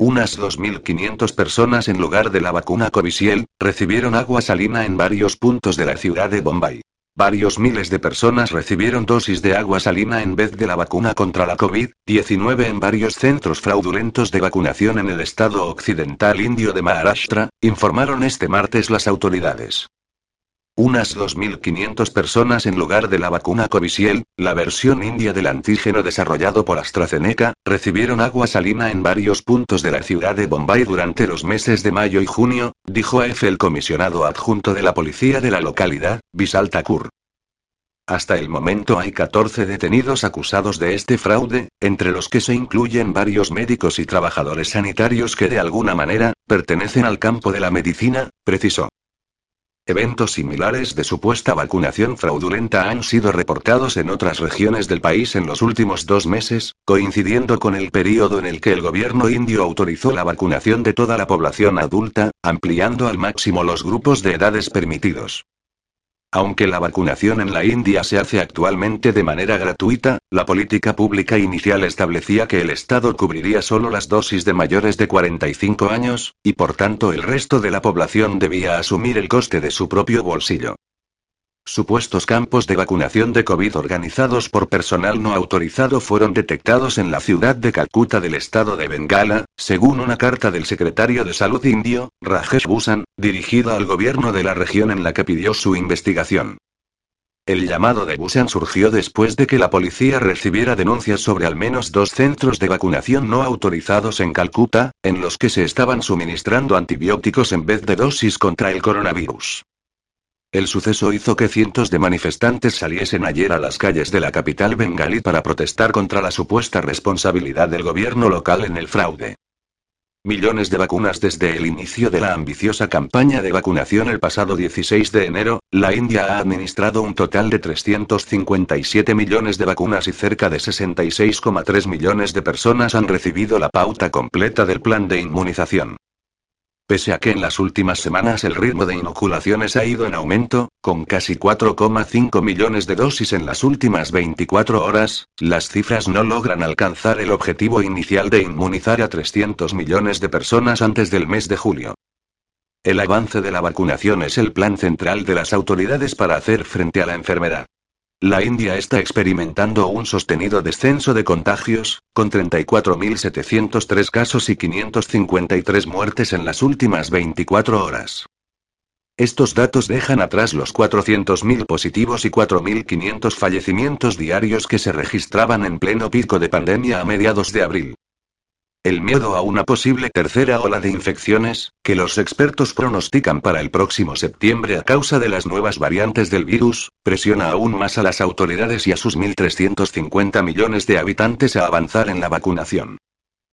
Unas 2.500 personas en lugar de la vacuna Covishield, recibieron agua salina en varios puntos de la ciudad de Bombay. Varios miles de personas recibieron dosis de agua salina en vez de la vacuna contra la COVID-19 en varios centros fraudulentos de vacunación en el estado occidental indio de Maharashtra, informaron este martes las autoridades. Unas 2.500 personas en lugar de la vacuna Covishield, la versión india del antígeno desarrollado por AstraZeneca, recibieron agua salina en varios puntos de la ciudad de Bombay durante los meses de mayo y junio, dijo AF el comisionado adjunto de la policía de la localidad, Vishal Thakur. Hasta el momento hay 14 detenidos acusados de este fraude, entre los que se incluyen varios médicos y trabajadores sanitarios que de alguna manera, pertenecen al campo de la medicina, precisó. Eventos similares de supuesta vacunación fraudulenta han sido reportados en otras regiones del país en los últimos dos meses, coincidiendo con el periodo en el que el gobierno indio autorizó la vacunación de toda la población adulta, ampliando al máximo los grupos de edades permitidos. Aunque la vacunación en la India se hace actualmente de manera gratuita, la política pública inicial establecía que el Estado cubriría solo las dosis de mayores de 45 años, y por tanto el resto de la población debía asumir el coste de su propio bolsillo. Supuestos campos de vacunación de COVID organizados por personal no autorizado fueron detectados en la ciudad de Calcuta del estado de Bengala, según una carta del secretario de Salud indio, Rajesh Bhusan, dirigida al gobierno de la región en la que pidió su investigación. El llamado de Busan surgió después de que la policía recibiera denuncias sobre al menos dos centros de vacunación no autorizados en Calcuta, en los que se estaban suministrando antibióticos en vez de dosis contra el coronavirus. El suceso hizo que cientos de manifestantes saliesen ayer a las calles de la capital bengalí para protestar contra la supuesta responsabilidad del gobierno local en el fraude. Millones de vacunas desde el inicio de la ambiciosa campaña de vacunación el pasado 16 de enero, la India ha administrado un total de 357 millones de vacunas y cerca de 66,3 millones de personas han recibido la pauta completa del plan de inmunización. Pese a que en las últimas semanas el ritmo de inoculaciones ha ido en aumento, con casi 4,5 millones de dosis en las últimas 24 horas, las cifras no logran alcanzar el objetivo inicial de inmunizar a 300 millones de personas antes del mes de julio. El avance de la vacunación es el plan central de las autoridades para hacer frente a la enfermedad. La India está experimentando un sostenido descenso de contagios, con 34.703 casos y 553 muertes en las últimas 24 horas. Estos datos dejan atrás los 400.000 positivos y 4.500 fallecimientos diarios que se registraban en pleno pico de pandemia a mediados de abril. El miedo a una posible tercera ola de infecciones, que los expertos pronostican para el próximo septiembre a causa de las nuevas variantes del virus, presiona aún más a las autoridades y a sus 1.350 millones de habitantes a avanzar en la vacunación.